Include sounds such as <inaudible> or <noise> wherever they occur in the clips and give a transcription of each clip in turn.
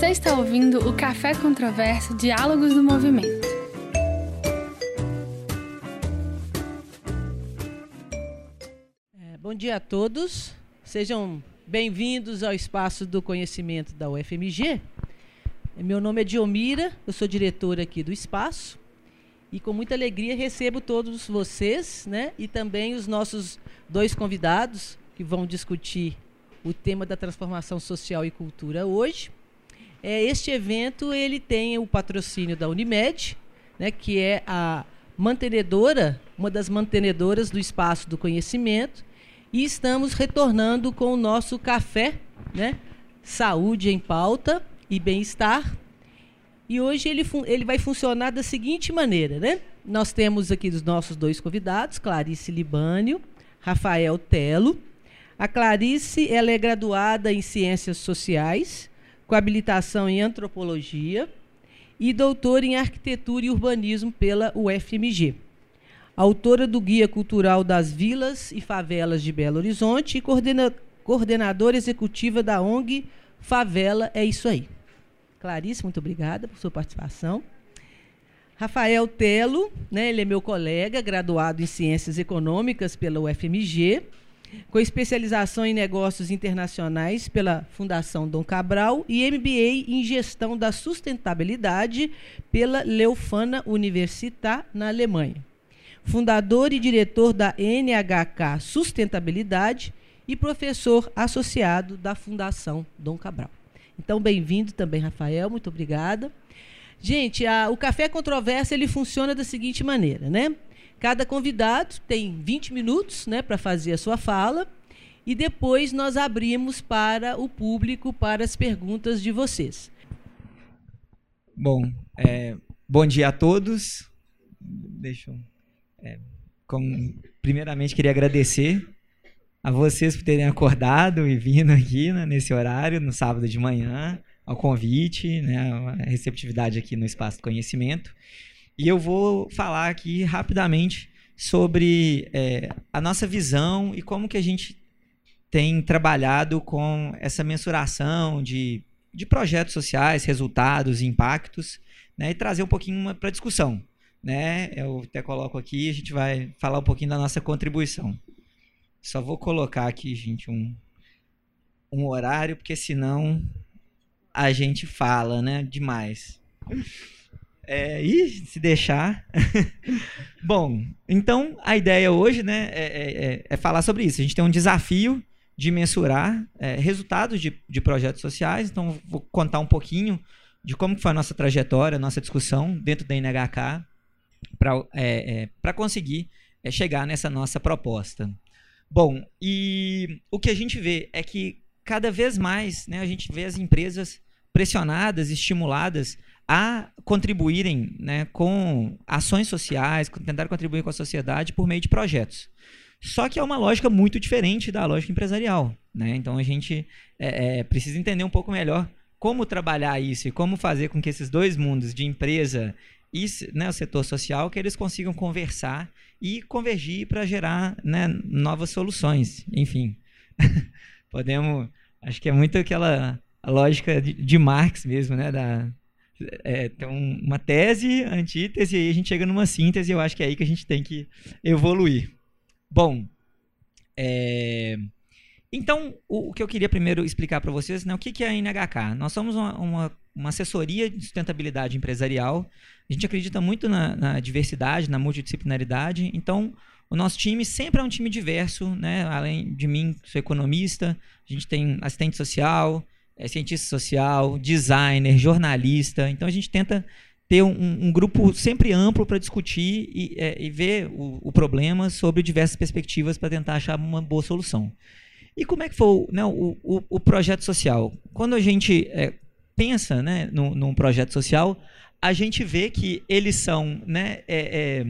Você está ouvindo o Café Controverso Diálogos do Movimento. É, bom dia a todos. Sejam bem-vindos ao espaço do conhecimento da UFMG. Meu nome é Diomira, eu sou diretora aqui do espaço e com muita alegria recebo todos vocês, né? E também os nossos dois convidados que vão discutir o tema da transformação social e cultura hoje. É, este evento ele tem o patrocínio da Unimed, né, que é a mantenedora, uma das mantenedoras do espaço do conhecimento, e estamos retornando com o nosso café, né, saúde em pauta e bem-estar. E hoje ele, ele vai funcionar da seguinte maneira, né? Nós temos aqui os nossos dois convidados, Clarice Libânio, Rafael Telo. A Clarice ela é graduada em Ciências Sociais, com habilitação em Antropologia e doutora em Arquitetura e Urbanismo pela UFMG. Autora do Guia Cultural das Vilas e Favelas de Belo Horizonte e coordena coordenadora executiva da ONG Favela É Isso Aí. Clarice, muito obrigada por sua participação. Rafael Telo, né, ele é meu colega, graduado em Ciências Econômicas pela UFMG, com especialização em Negócios Internacionais pela Fundação Dom Cabral e MBA em Gestão da Sustentabilidade pela Leuphana Universität, na Alemanha. Fundador e diretor da NHK Sustentabilidade e professor associado da Fundação Dom Cabral. Então, bem-vindo também, Rafael, muito obrigada. Gente, a, o Café Controverso ele funciona da seguinte maneira, né? Cada convidado tem 20 minutos né, para fazer a sua fala e depois nós abrimos para o público para as perguntas de vocês. Bom, é, bom dia a todos. Deixa eu. É, primeiramente, queria agradecer a vocês por terem acordado e vindo aqui né, nesse horário, no sábado de manhã, ao convite, né, a receptividade aqui no Espaço do Conhecimento. E eu vou falar aqui rapidamente sobre é, a nossa visão e como que a gente tem trabalhado com essa mensuração de, de projetos sociais, resultados, impactos, né, e trazer um pouquinho para discussão. Né? Eu até coloco aqui, a gente vai falar um pouquinho da nossa contribuição. Só vou colocar aqui, gente, um, um horário, porque senão a gente fala, né? Demais. É, e se deixar. <laughs> Bom, então a ideia hoje, né, é, é, é, é, falar sobre isso. A gente tem um desafio de mensurar é, resultados de, de projetos sociais. Então, vou contar um pouquinho de como foi a nossa trajetória, a nossa discussão dentro da NHK para é, é, conseguir chegar nessa nossa proposta. Bom, e o que a gente vê é que cada vez mais né, a gente vê as empresas pressionadas, estimuladas a contribuírem né, com ações sociais, tentar contribuir com a sociedade por meio de projetos. Só que é uma lógica muito diferente da lógica empresarial. Né? Então a gente é, é, precisa entender um pouco melhor como trabalhar isso e como fazer com que esses dois mundos de empresa e né, o setor social que eles consigam conversar e convergir para gerar né, novas soluções. Enfim, <laughs> podemos. Acho que é muito aquela lógica de, de Marx mesmo, né? Da, é, tem um, uma tese, antítese, e aí a gente chega numa síntese, eu acho que é aí que a gente tem que evoluir. Bom, é, então, o, o, que eu queria primeiro explicar para vocês, né, o que, que é a NHK? Nós somos uma, uma, uma, assessoria de sustentabilidade empresarial, a gente acredita muito na, na diversidade, na multidisciplinaridade. Então, o nosso time sempre é um time diverso, né? Além de mim, sou economista, a gente tem assistente social, é, cientista social, designer, jornalista. Então, a gente tenta ter um, um grupo sempre amplo para discutir e, é, e ver o, o, problema sobre diversas perspectivas para tentar achar uma boa solução. E como é que foi né, o, o, o projeto social? Quando a gente é, pensa né, num, num projeto social, a gente vê que eles são, né, é,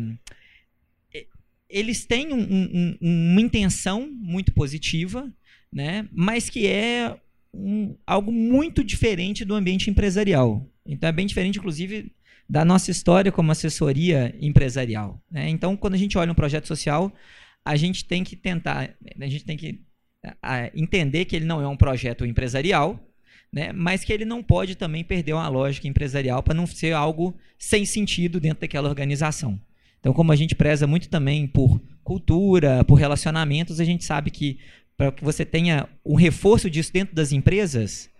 é, eles têm um, um, uma intenção muito positiva, né, mas que é um, algo muito diferente do ambiente empresarial. Então é bem diferente, inclusive, da nossa história como assessoria empresarial. Né? Então, quando a gente olha um projeto social, a gente tem que tentar, a gente tem que entender que ele não é um projeto empresarial, né? mas que ele não pode também perder uma lógica empresarial para não ser algo sem sentido dentro daquela organização. Então, como a gente preza muito também por cultura, por relacionamentos, a gente sabe que para que você tenha um reforço disso dentro das empresas,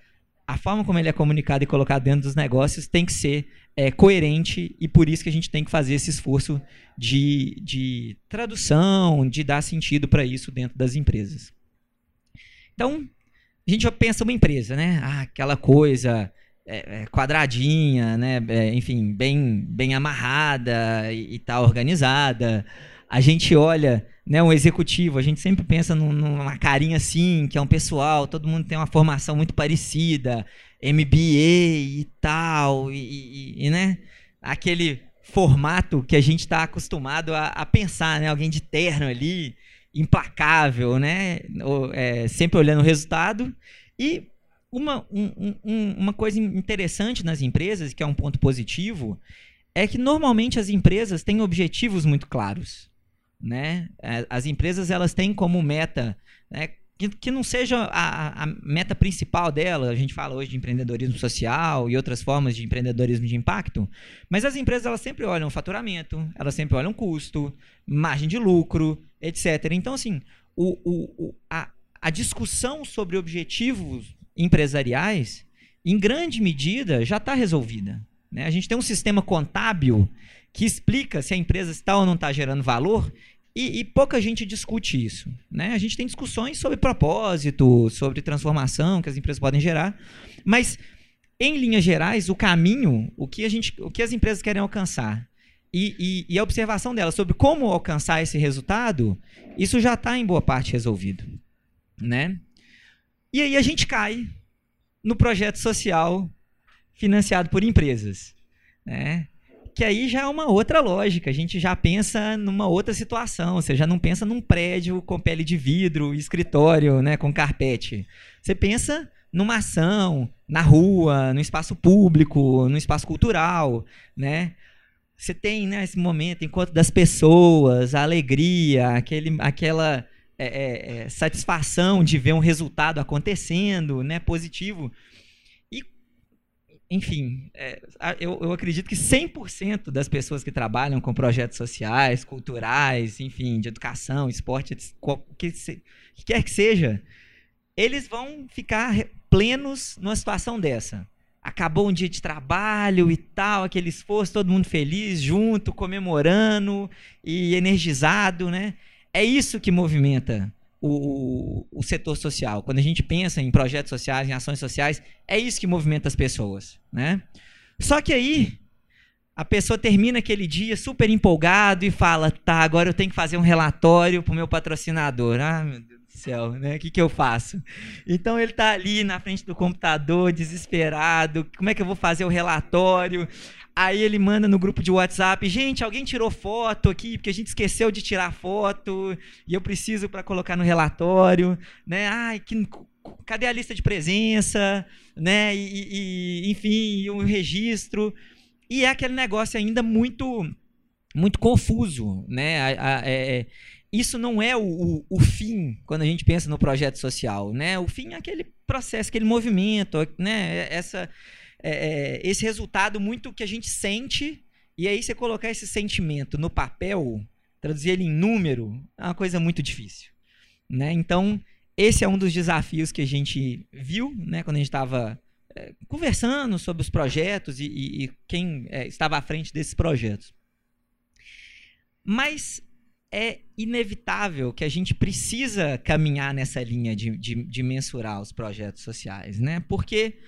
a forma como ele é comunicado e colocado dentro dos negócios tem que ser é, coerente e por isso que a gente tem que fazer esse esforço de, de tradução, de dar sentido para isso dentro das empresas. Então, a gente pensa uma empresa, né? Ah, aquela coisa é, é, quadradinha, né? É, enfim, bem, bem amarrada e, e tal, organizada. A gente olha, né, um executivo, a gente sempre pensa num, numa carinha assim, que é um pessoal, todo mundo tem uma formação muito parecida, MBA e tal, e, e, e né? Aquele formato que a gente está acostumado a, a, pensar, né? Alguém de terno ali, implacável, né? É, sempre olhando o resultado. E uma, um, um, uma coisa interessante nas empresas, que é um ponto positivo, é que normalmente as empresas têm objetivos muito claros. Né? É, as empresas elas têm como meta né, que, que não seja a, a, meta principal dela. A gente fala hoje de empreendedorismo social e outras formas de empreendedorismo de impacto, mas as empresas elas sempre olham faturamento, elas sempre olham custo, margem de lucro, etc. Então, assim, o, o, a, a discussão sobre objetivos empresariais, em grande medida, já está resolvida. Né? A gente tem um sistema contábil que explica se a empresa está ou não está gerando valor e, e, pouca gente discute isso. Né? A gente tem discussões sobre propósito, sobre transformação que as empresas podem gerar, mas em linhas gerais, o caminho, o que, a gente, o que as empresas querem alcançar e, e, e a observação delas sobre como alcançar esse resultado, isso já está em boa parte resolvido. Né? E aí a gente cai no projeto social financiado por empresas. Né? Que aí já é uma outra lógica. A gente já pensa numa outra situação. Você já não pensa num prédio com pele de vidro, escritório, né, com carpete. Você pensa numa ação, na rua, no espaço público, no espaço cultural, né? Você tem né, esse momento, encontro das pessoas, a alegria, aquele, aquela é, é, é satisfação de ver um resultado acontecendo, né, positivo enfim, é, eu, eu, acredito que 100% das pessoas que trabalham com projetos sociais, culturais, enfim, de educação, esporte, o que, que quer que seja, eles vão ficar plenos numa situação dessa. Acabou um dia de trabalho e tal, aquele esforço, todo mundo feliz, junto, comemorando e energizado, né? É isso que movimenta o, o, setor social. Quando a gente pensa em projetos sociais, em ações sociais, é isso que movimenta as pessoas, né? Só que aí a pessoa termina aquele dia super empolgado e fala: "Tá, agora eu tenho que fazer um relatório para o meu patrocinador". Ah, meu Deus céu, né? O que que eu faço? Então ele está ali na frente do computador, desesperado. Como é que eu vou fazer o relatório? Aí ele manda no grupo de WhatsApp: gente, alguém tirou foto aqui, porque a gente esqueceu de tirar foto e eu preciso para colocar no relatório, né? Ai, que, cadê a lista de presença, né? E, e enfim, o registro. E é aquele negócio ainda muito, muito confuso, né? A, a, é, é, isso não é o, o, o, fim quando a gente pensa no projeto social, né? O fim é aquele processo, aquele movimento, né? Essa é, é, esse resultado muito que a gente sente, e aí você colocar esse sentimento no papel, traduzir ele em número, é uma coisa muito difícil. Né? Então, esse é um dos desafios que a gente viu né, quando a gente estava é, conversando sobre os projetos e, e, e quem é, estava à frente desses projetos. Mas é inevitável que a gente precisa caminhar nessa linha de, de, de mensurar os projetos sociais, né? Porque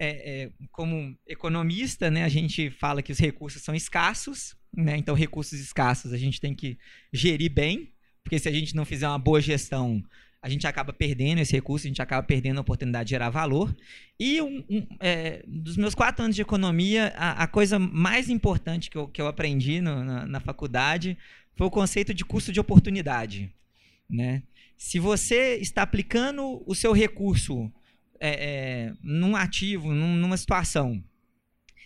é, é, como economista, né, a gente fala que os recursos são escassos, né, então recursos escassos a gente tem que gerir bem, porque se a gente não fizer uma boa gestão, a gente acaba perdendo esse recurso, a gente acaba perdendo a oportunidade de gerar valor. E um, um, é, dos meus quatro anos de economia, a, a, coisa mais importante que eu, que eu aprendi no, na, na faculdade foi o conceito de custo de oportunidade. Né? Se você está aplicando o seu recurso é, é, num ativo, num, numa situação,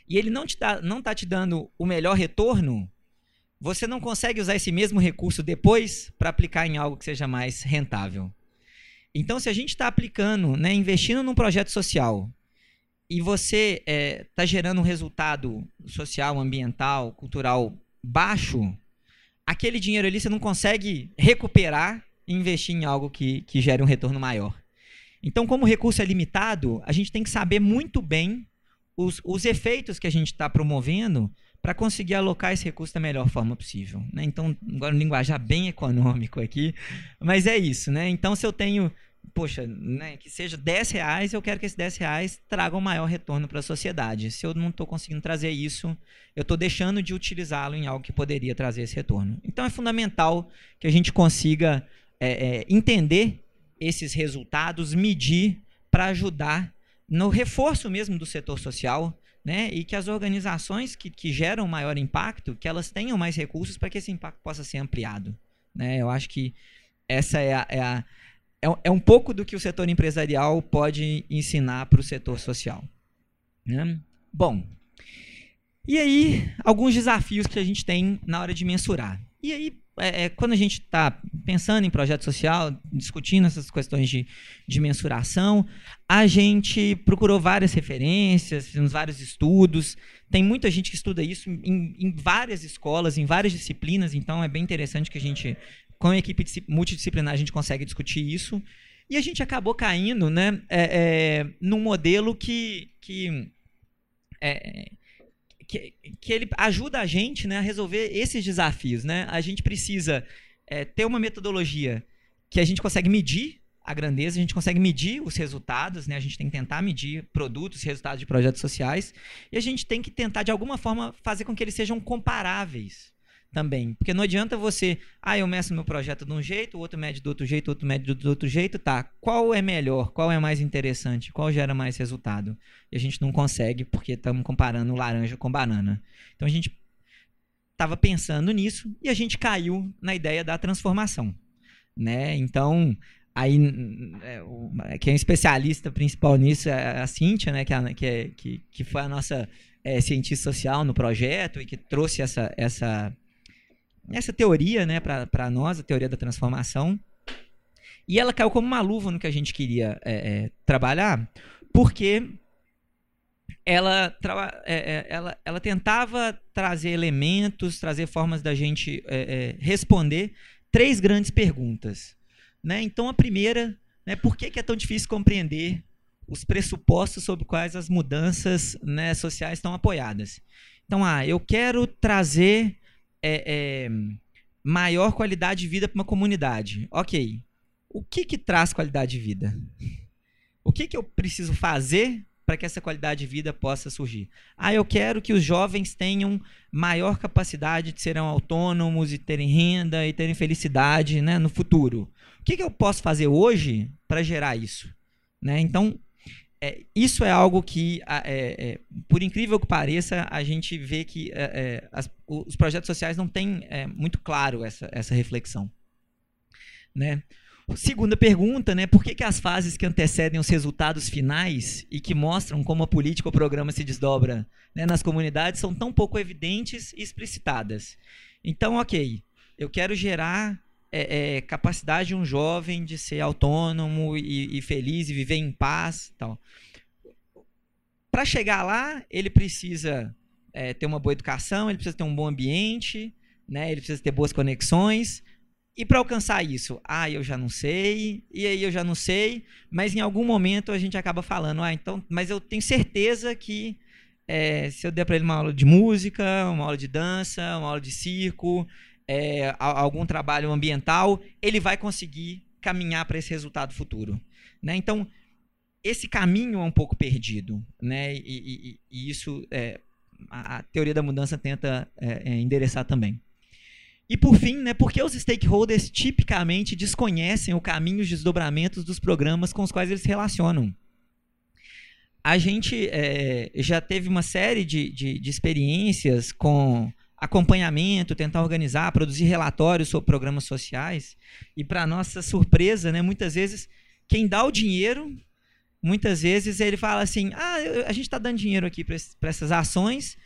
e ele não está tá te dando o melhor retorno, você não consegue usar esse mesmo recurso depois para aplicar em algo que seja mais rentável. Então, se a gente está aplicando, né, investindo num projeto social e você está é, tá gerando um resultado social, ambiental, cultural baixo, aquele dinheiro ali você não consegue recuperar e investir em algo que, que gere um retorno maior. Então, como o recurso é limitado, a gente tem que saber muito bem os, os efeitos que a gente está promovendo para conseguir alocar esse recurso da melhor forma possível. Né? Então, agora um linguajar bem econômico aqui, mas é isso. Né? Então, se eu tenho, poxa, né, que seja 10 reais, eu quero que esses 10 reais tragam maior retorno para a sociedade. Se eu não estou conseguindo trazer isso, eu estou deixando de utilizá-lo em algo que poderia trazer esse retorno. Então, é fundamental que a gente consiga é, é, entender esses resultados, medir para ajudar no reforço mesmo do setor social, né? E que as organizações que, que geram maior impacto, que elas tenham mais recursos para que esse impacto possa ser ampliado, né? Eu acho que essa é a, é, a, é, é um pouco do que o setor empresarial pode ensinar para o setor social. Né? Bom, e aí alguns desafios que a gente tem na hora de mensurar. E aí é, é, quando a gente está pensando em projeto social, discutindo essas questões de, de mensuração, a gente procurou várias referências, fizemos vários estudos. Tem muita gente que estuda isso em, em várias escolas, em várias disciplinas, então é bem interessante que a gente, com a equipe multidisciplinar, a gente consegue discutir isso. E a gente acabou caindo né, é, é, num modelo que, que é, que, que ele ajuda a gente né, a resolver esses desafios. Né? A gente precisa é, ter uma metodologia que a gente consegue medir a grandeza, a gente consegue medir os resultados, né? a gente tem que tentar medir produtos, resultados de projetos sociais, e a gente tem que tentar, de alguma forma, fazer com que eles sejam comparáveis também. Porque não adianta você, ah, eu meço meu projeto de um jeito, o outro mede do outro jeito, o outro mede do outro jeito, tá. Qual é melhor? Qual é mais interessante? Qual gera mais resultado? E a gente não consegue porque estamos comparando laranja com banana. Então a gente estava pensando nisso e a gente caiu na ideia da transformação, né? Então, aí é, quem é especialista principal nisso é a Cíntia, né, que, é, que, é, que, que foi a nossa é, cientista social no projeto e que trouxe essa, essa essa teoria né, para nós, a teoria da transformação. E ela caiu como uma luva no que a gente queria é, é, trabalhar, porque ela, é, é, ela, ela tentava trazer elementos, trazer formas da gente é, é, responder três grandes perguntas. Né? Então, a primeira, né, por que, que é tão difícil compreender os pressupostos sobre quais as mudanças né, sociais estão apoiadas? Então, ah, eu quero trazer é, é, maior qualidade de vida para uma comunidade. Ok. O que, que traz qualidade de vida? O que, que eu preciso fazer para que essa qualidade de vida possa surgir? Ah, eu quero que os jovens tenham maior capacidade de serem autônomos e terem renda e terem felicidade né, no futuro. O que, que eu posso fazer hoje para gerar isso? Né? Então, é, isso é algo que, é, é, por incrível que pareça, a gente vê que é, é, as, os projetos sociais não têm é, muito claro essa, essa reflexão. Né? Segunda pergunta, né? Por que, que as fases que antecedem os resultados finais e que mostram como a política ou programa se desdobra né, nas comunidades são tão pouco evidentes e explicitadas? Então, ok, eu quero gerar é, é, capacidade de um jovem de ser autônomo e, e feliz e viver em paz tal. Para chegar lá, ele precisa é, ter uma boa educação, ele precisa ter um bom ambiente, né? ele precisa ter boas conexões. E para alcançar isso, ah, eu já não sei, e aí eu já não sei, mas em algum momento a gente acaba falando, ah, então, mas eu tenho certeza que é, se eu der para ele uma aula de música, uma aula de dança, uma aula de circo, é, algum trabalho ambiental, ele vai conseguir caminhar para esse resultado futuro. Né? Então, esse caminho é um pouco perdido, né? E, e, e isso é, a, a, teoria da mudança tenta é, é, endereçar também. E por fim, né, porque os stakeholders tipicamente desconhecem o caminho e desdobramentos dos programas com os quais eles se relacionam. A gente é, já teve uma série de, de, de experiências com acompanhamento, tentar organizar, produzir relatórios sobre programas sociais. E, para nossa surpresa, né, muitas vezes, quem dá o dinheiro, muitas vezes ele fala assim: ah, a gente está dando dinheiro aqui para essas ações,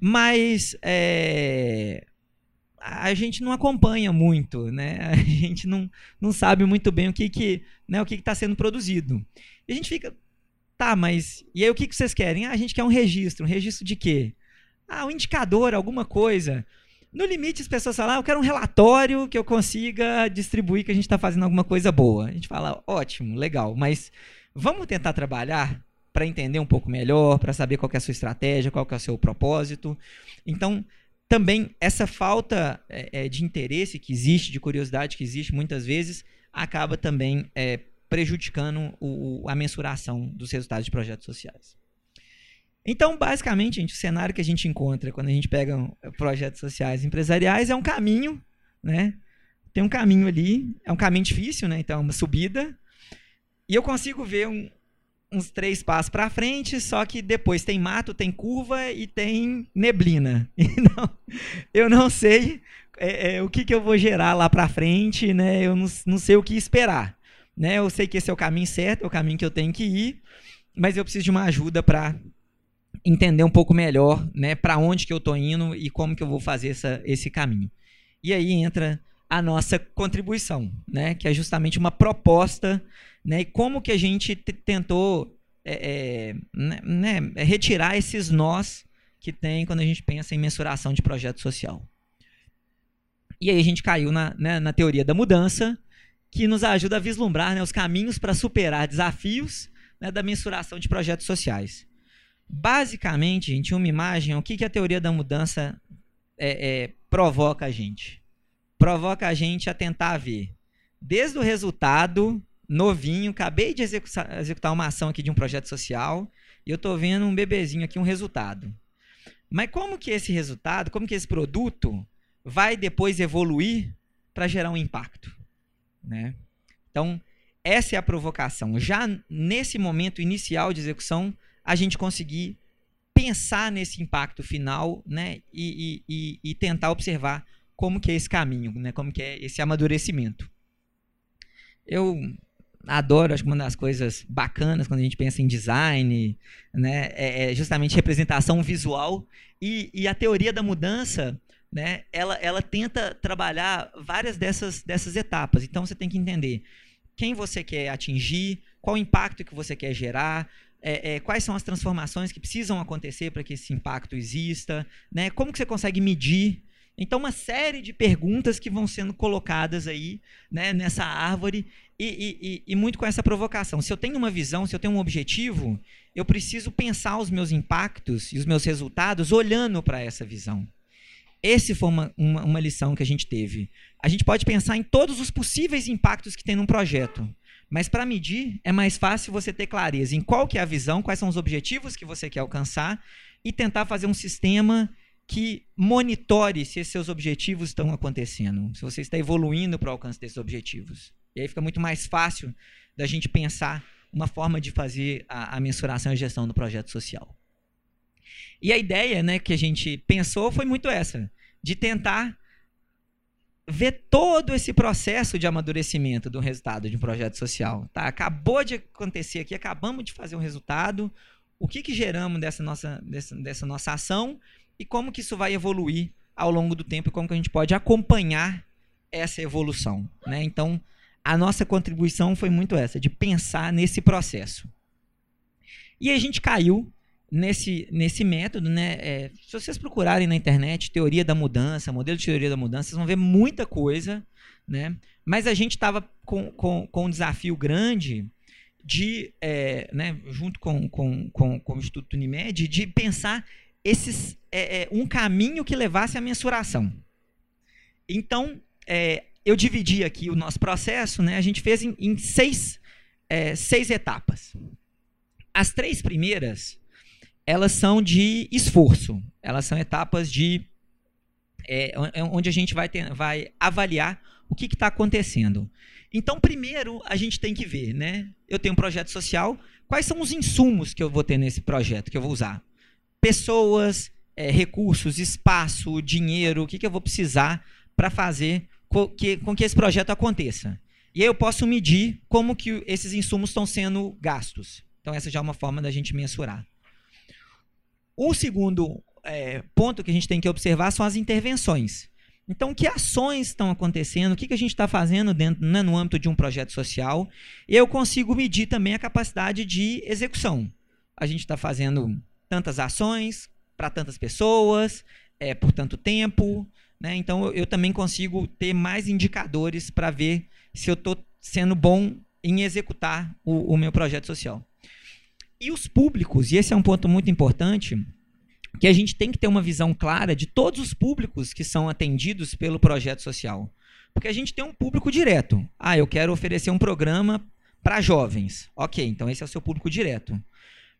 mas é, a gente não acompanha muito, né? <laughs> A gente não, não sabe muito bem o que que, né, o que está sendo produzido. E a gente fica, tá, mas e aí o que, que vocês querem? Ah, a gente quer um registro, um registro de quê? Ah, um indicador, alguma coisa. No limite, as pessoas falam, ah, eu quero um relatório que eu consiga distribuir que a gente está fazendo alguma coisa boa. A gente fala, ótimo, legal, mas vamos tentar trabalhar para entender um pouco melhor, para saber qual é a sua estratégia, qual é o seu propósito. Então, também essa falta é, é, de interesse que existe, de curiosidade que existe muitas vezes, acaba também é, prejudicando o, a mensuração dos resultados de projetos sociais. Então, basicamente, gente, o cenário que a gente encontra quando a gente pega projetos sociais empresariais é um caminho, né? Tem um caminho ali, é um caminho difícil, né? Então, é uma subida. E eu consigo ver um, uns três passos para frente, só que depois tem mato, tem curva e tem neblina. <laughs> Então, eu não sei é, é, o que, que eu vou gerar lá para frente, né? Eu não, não sei o que esperar. Né? Eu sei que esse é o caminho certo, é o caminho que eu tenho que ir, mas eu preciso de uma ajuda para entender um pouco melhor né, para onde que eu estou indo e como que eu vou fazer essa, esse caminho. E aí entra a nossa contribuição, né, que é justamente uma proposta né? E como que a gente tentou é, é, né, né, retirar esses nós que tem quando a gente pensa em mensuração de projeto social. E aí a gente caiu na, né, na teoria da mudança, que nos ajuda a vislumbrar né, os caminhos para superar desafios né, da mensuração de projetos sociais. Basicamente, gente, uma imagem, o que, que a teoria da mudança é, é, provoca a gente? Provoca a gente a tentar ver, desde o resultado novinho, acabei de executar, executar uma ação aqui de um projeto social e eu estou vendo um bebezinho aqui, um resultado. Mas como que esse resultado, como que esse produto vai depois evoluir para gerar um impacto? Né? Então, essa é a provocação. Já nesse momento inicial de execução, a gente conseguir pensar nesse impacto final né? e, e, e, tentar observar como que é esse caminho, né? como que é esse amadurecimento. Eu adoro, acho que uma das coisas bacanas quando a gente pensa em design, né, é, é justamente representação visual e, e, a teoria da mudança, né, ela, ela tenta trabalhar várias dessas, dessas etapas. Então você tem que entender quem você quer atingir, qual impacto que você quer gerar, é, é, quais são as transformações que precisam acontecer para que esse impacto exista, né, como que você consegue medir então, uma série de perguntas que vão sendo colocadas aí né, nessa árvore e, e, e, muito com essa provocação. Se eu tenho uma visão, se eu tenho um objetivo, eu preciso pensar os meus impactos e os meus resultados olhando para essa visão. Essa foi uma, uma, uma, lição que a gente teve. A gente pode pensar em todos os possíveis impactos que tem num projeto. Mas para medir, é mais fácil você ter clareza em qual que é a visão, quais são os objetivos que você quer alcançar e tentar fazer um sistema que monitore se esses seus objetivos estão acontecendo, se você está evoluindo para o alcance desses objetivos. E aí fica muito mais fácil da gente pensar uma forma de fazer a, a mensuração e gestão do projeto social. E a ideia né, que a gente pensou foi muito essa, de tentar ver todo esse processo de amadurecimento do resultado de um projeto social. Tá? Acabou de acontecer aqui, acabamos de fazer um resultado, o que, que geramos dessa nossa, dessa, dessa nossa ação e como que isso vai evoluir ao longo do tempo e como que a gente pode acompanhar essa evolução. Né? Então, a nossa contribuição foi muito essa, de pensar nesse processo. E a gente caiu nesse, nesse método, né? É, se vocês procurarem na internet teoria da mudança, modelo de teoria da mudança, vocês vão ver muita coisa, né? Mas a gente estava com, com, com um desafio grande de, é, né, junto com, com, com, com o Instituto Unimed, de pensar esses, é, é, um caminho que levasse à mensuração. Então, é, eu dividi aqui o nosso processo, né? a gente fez em, em seis, é, seis etapas. As três primeiras, elas são de esforço, elas são etapas de é, é, onde a gente vai, ter, vai avaliar o que está acontecendo. Então, primeiro, a gente tem que ver, né? Eu tenho um projeto social, quais são os insumos que eu vou ter nesse projeto, que eu vou usar? pessoas, é, recursos, espaço, dinheiro, o que, que eu vou precisar para fazer com que, com que esse projeto aconteça. E aí eu posso medir como que esses insumos estão sendo gastos. Então essa já é uma forma da gente mensurar. O segundo é, ponto que a gente tem que observar são as intervenções. Então, que ações estão acontecendo? O que, que a gente está fazendo dentro, né, no âmbito de um projeto social? Eu consigo medir também a capacidade de execução. A gente está fazendo tantas ações para tantas pessoas, é, por tanto tempo. Né? Então, eu, eu também consigo ter mais indicadores para ver se eu estou sendo bom em executar o, o meu projeto social. E os públicos, e esse é um ponto muito importante, que a gente tem que ter uma visão clara de todos os públicos que são atendidos pelo projeto social. Porque a gente tem um público direto. Ah, eu quero oferecer um programa para jovens. Ok, então esse é o seu público direto.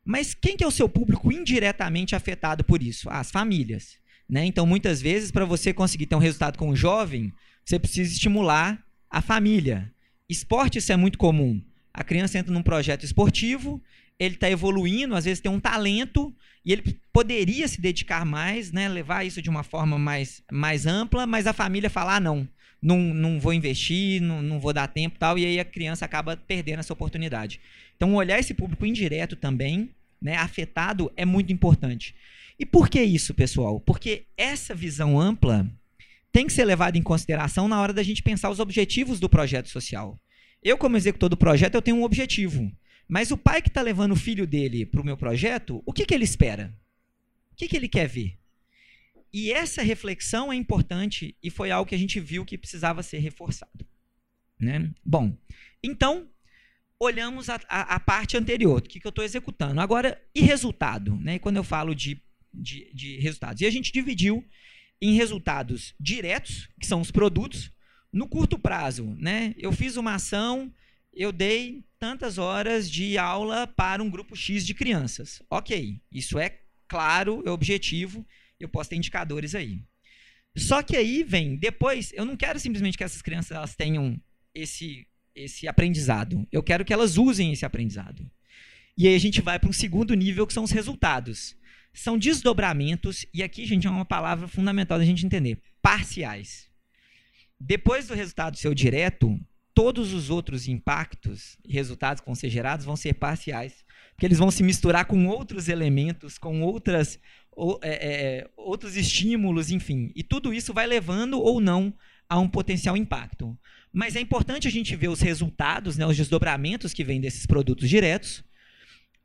Mas quem que é o seu público indiretamente afetado por isso? Ah, as famílias. Né? Então, muitas vezes, para você conseguir ter um resultado com o jovem, você precisa estimular a família. Esporte, isso é muito comum. A criança entra num projeto esportivo, ele está evoluindo, às vezes tem um talento, e ele poderia se dedicar mais, né, levar isso de uma forma mais, mais ampla, mas a família fala: ah, não, não, não vou investir, não, não vou dar tempo tal, e aí a criança acaba perdendo essa oportunidade. Então, olhar esse público indireto também, né, afetado, é muito importante. E por que isso, pessoal? Porque essa visão ampla tem que ser levada em consideração na hora da gente pensar os objetivos do projeto social. Eu, como executor do projeto, eu tenho um objetivo. Mas o pai que está levando o filho dele para o meu projeto, o que, que ele espera? O que, que ele quer ver? E essa reflexão é importante e foi algo que a gente viu que precisava ser reforçado. Né? Bom, então, olhamos a, a, a parte anterior, o que, que eu estou executando. Agora, e resultado? Né? Quando eu falo de, de, de resultados. E a gente dividiu em resultados diretos, que são os produtos, no curto prazo. Né? Eu fiz uma ação, eu dei tantas horas de aula para um grupo X de crianças. Ok, isso é claro, é objetivo, eu posso ter indicadores aí. Só que aí vem, depois, eu não quero simplesmente que essas crianças elas tenham esse, esse aprendizado. Eu quero que elas usem esse aprendizado. E aí a gente vai para um segundo nível, que são os resultados. São desdobramentos, e aqui, gente, é uma palavra fundamental da gente entender: parciais. Depois do resultado seu direto, todos os outros impactos e resultados que vão ser gerados vão ser parciais, porque eles vão se misturar com outros elementos, com outras, ou, é, é, outros estímulos, enfim. E tudo isso vai levando ou não a um potencial impacto. Mas é importante a gente ver os resultados, né, os desdobramentos que vêm desses produtos diretos.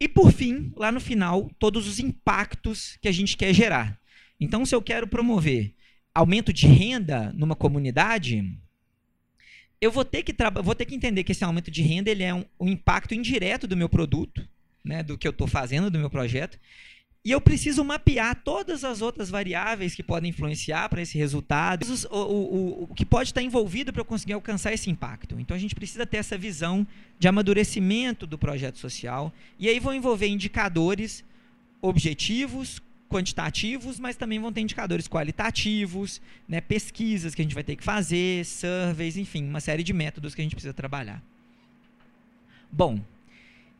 E, por fim, lá no final, todos os impactos que a gente quer gerar. Então, se eu quero promover aumento de renda numa comunidade, eu vou ter que vou ter que entender que esse aumento de renda ele é um, um impacto indireto do meu produto, né, do que eu estou fazendo, do meu projeto. E eu preciso mapear todas as outras variáveis que podem influenciar para esse resultado, o, o, o, o que pode estar envolvido para eu conseguir alcançar esse impacto. Então a gente precisa ter essa visão de amadurecimento do projeto social. E aí vão envolver indicadores objetivos, quantitativos, mas também vão ter indicadores qualitativos, né, pesquisas que a gente vai ter que fazer, surveys, enfim, uma série de métodos que a gente precisa trabalhar. Bom,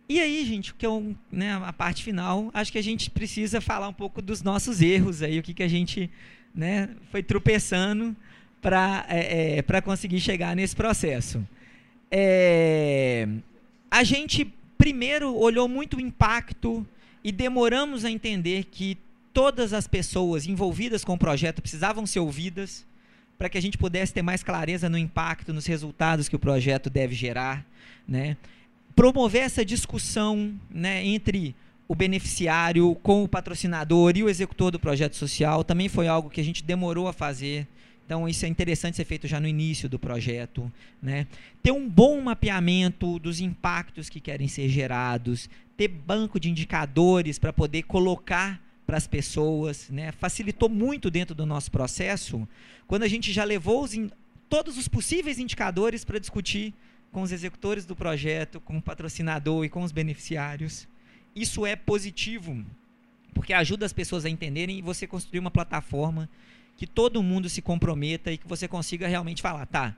e aí, gente, que eu, né, a parte final, acho que a gente precisa falar um pouco dos nossos erros aí, o que, que a gente né, foi tropeçando para é, é, conseguir chegar nesse processo. É, a gente primeiro olhou muito o impacto e demoramos a entender que todas as pessoas envolvidas com o projeto precisavam ser ouvidas para que a gente pudesse ter mais clareza no impacto, nos resultados que o projeto deve gerar, né? Promover essa discussão, né, entre o beneficiário com o patrocinador e o executor do projeto social também foi algo que a gente demorou a fazer. Então, isso é interessante ser feito já no início do projeto. Né? Ter um bom mapeamento dos impactos que querem ser gerados, ter banco de indicadores para poder colocar para as pessoas, né? facilitou muito dentro do nosso processo, quando a gente já levou os todos os possíveis indicadores para discutir com os executores do projeto, com o patrocinador e com os beneficiários. Isso é positivo, porque ajuda as pessoas a entenderem e você construir uma plataforma que todo mundo se comprometa e que você consiga realmente falar, tá,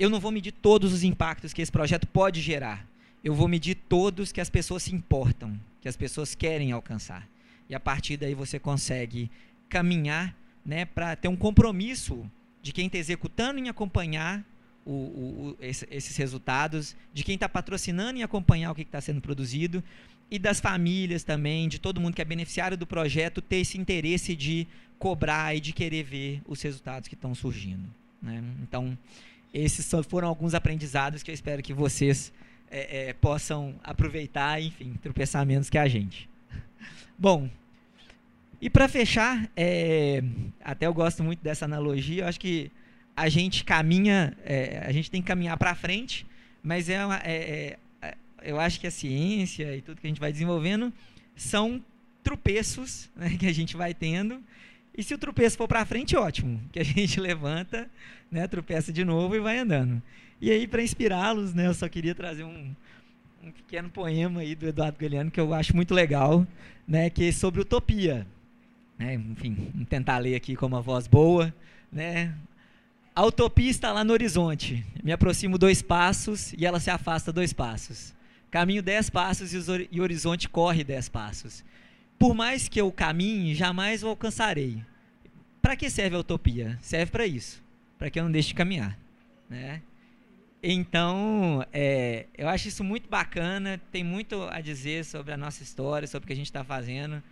eu não vou medir todos os impactos que esse projeto pode gerar. Eu vou medir todos que as pessoas se importam, que as pessoas querem alcançar e a partir daí você consegue caminhar né, para ter um compromisso de quem está executando em acompanhar o, o, esse, esses resultados, de quem está patrocinando e acompanhar o que está sendo produzido, e das famílias também, de todo mundo que é beneficiário do projeto, ter esse interesse de cobrar e de querer ver os resultados que estão surgindo. Né? Então, esses foram alguns aprendizados que eu espero que vocês é, é, possam aproveitar, enfim, tropeçar menos que a gente. <laughs> Bom, e para fechar, é, até eu gosto muito dessa analogia, eu acho que a gente caminha, é, a gente tem que caminhar para frente, mas é, uma, é, é, eu acho que a ciência e tudo que a gente vai desenvolvendo são tropeços <laughs> né, que a gente vai tendo. E se o tropeço for para frente, ótimo, que a <laughs> gente levanta, né, tropeça de novo e vai andando. E aí, para inspirá-los, né, eu só queria trazer um, um pequeno poema aí do Eduardo Galeano que eu acho muito legal, né, que é sobre utopia. Né, enfim, tentar ler aqui com uma voz boa. Né, a utopia está lá no horizonte. Me aproximo dois passos e ela se afasta dois passos. Caminho dez passos e o horizonte corre dez passos. Por mais que eu caminhe, jamais o alcançarei. Para que serve a utopia? Serve para isso, para que eu não deixe de caminhar, né? Então, é, eu acho isso muito bacana, tem muito a dizer sobre a nossa história, sobre o que a gente está fazendo,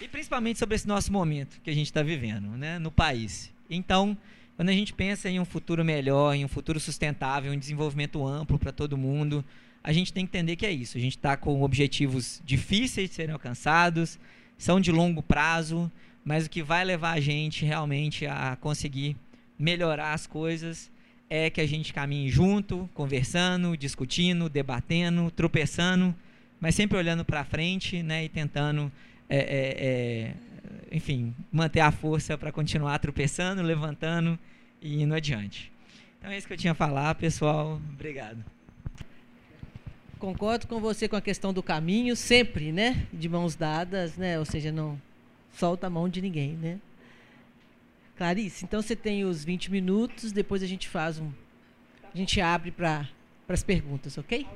e principalmente sobre esse nosso momento que a gente está vivendo né, no país. Então, quando a gente pensa em um futuro melhor, em um futuro sustentável, em um desenvolvimento amplo para todo mundo, a gente tem que entender que é isso. A gente está com objetivos difíceis de serem alcançados, são de longo prazo, mas o que vai levar a gente realmente a conseguir melhorar as coisas é que a gente caminhe junto, conversando, discutindo, debatendo, tropeçando, mas sempre olhando para frente né, e tentando, é, é, é, enfim, manter a força para continuar tropeçando, levantando e indo adiante. Então é isso que eu tinha a falar, pessoal. Obrigado. Concordo com você com a questão do caminho, sempre, né? De mãos dadas, né? Ou seja, não solta a mão de ninguém, né? Clarice, então você tem os 20 minutos, depois a gente faz um. A gente abre para as perguntas, ok?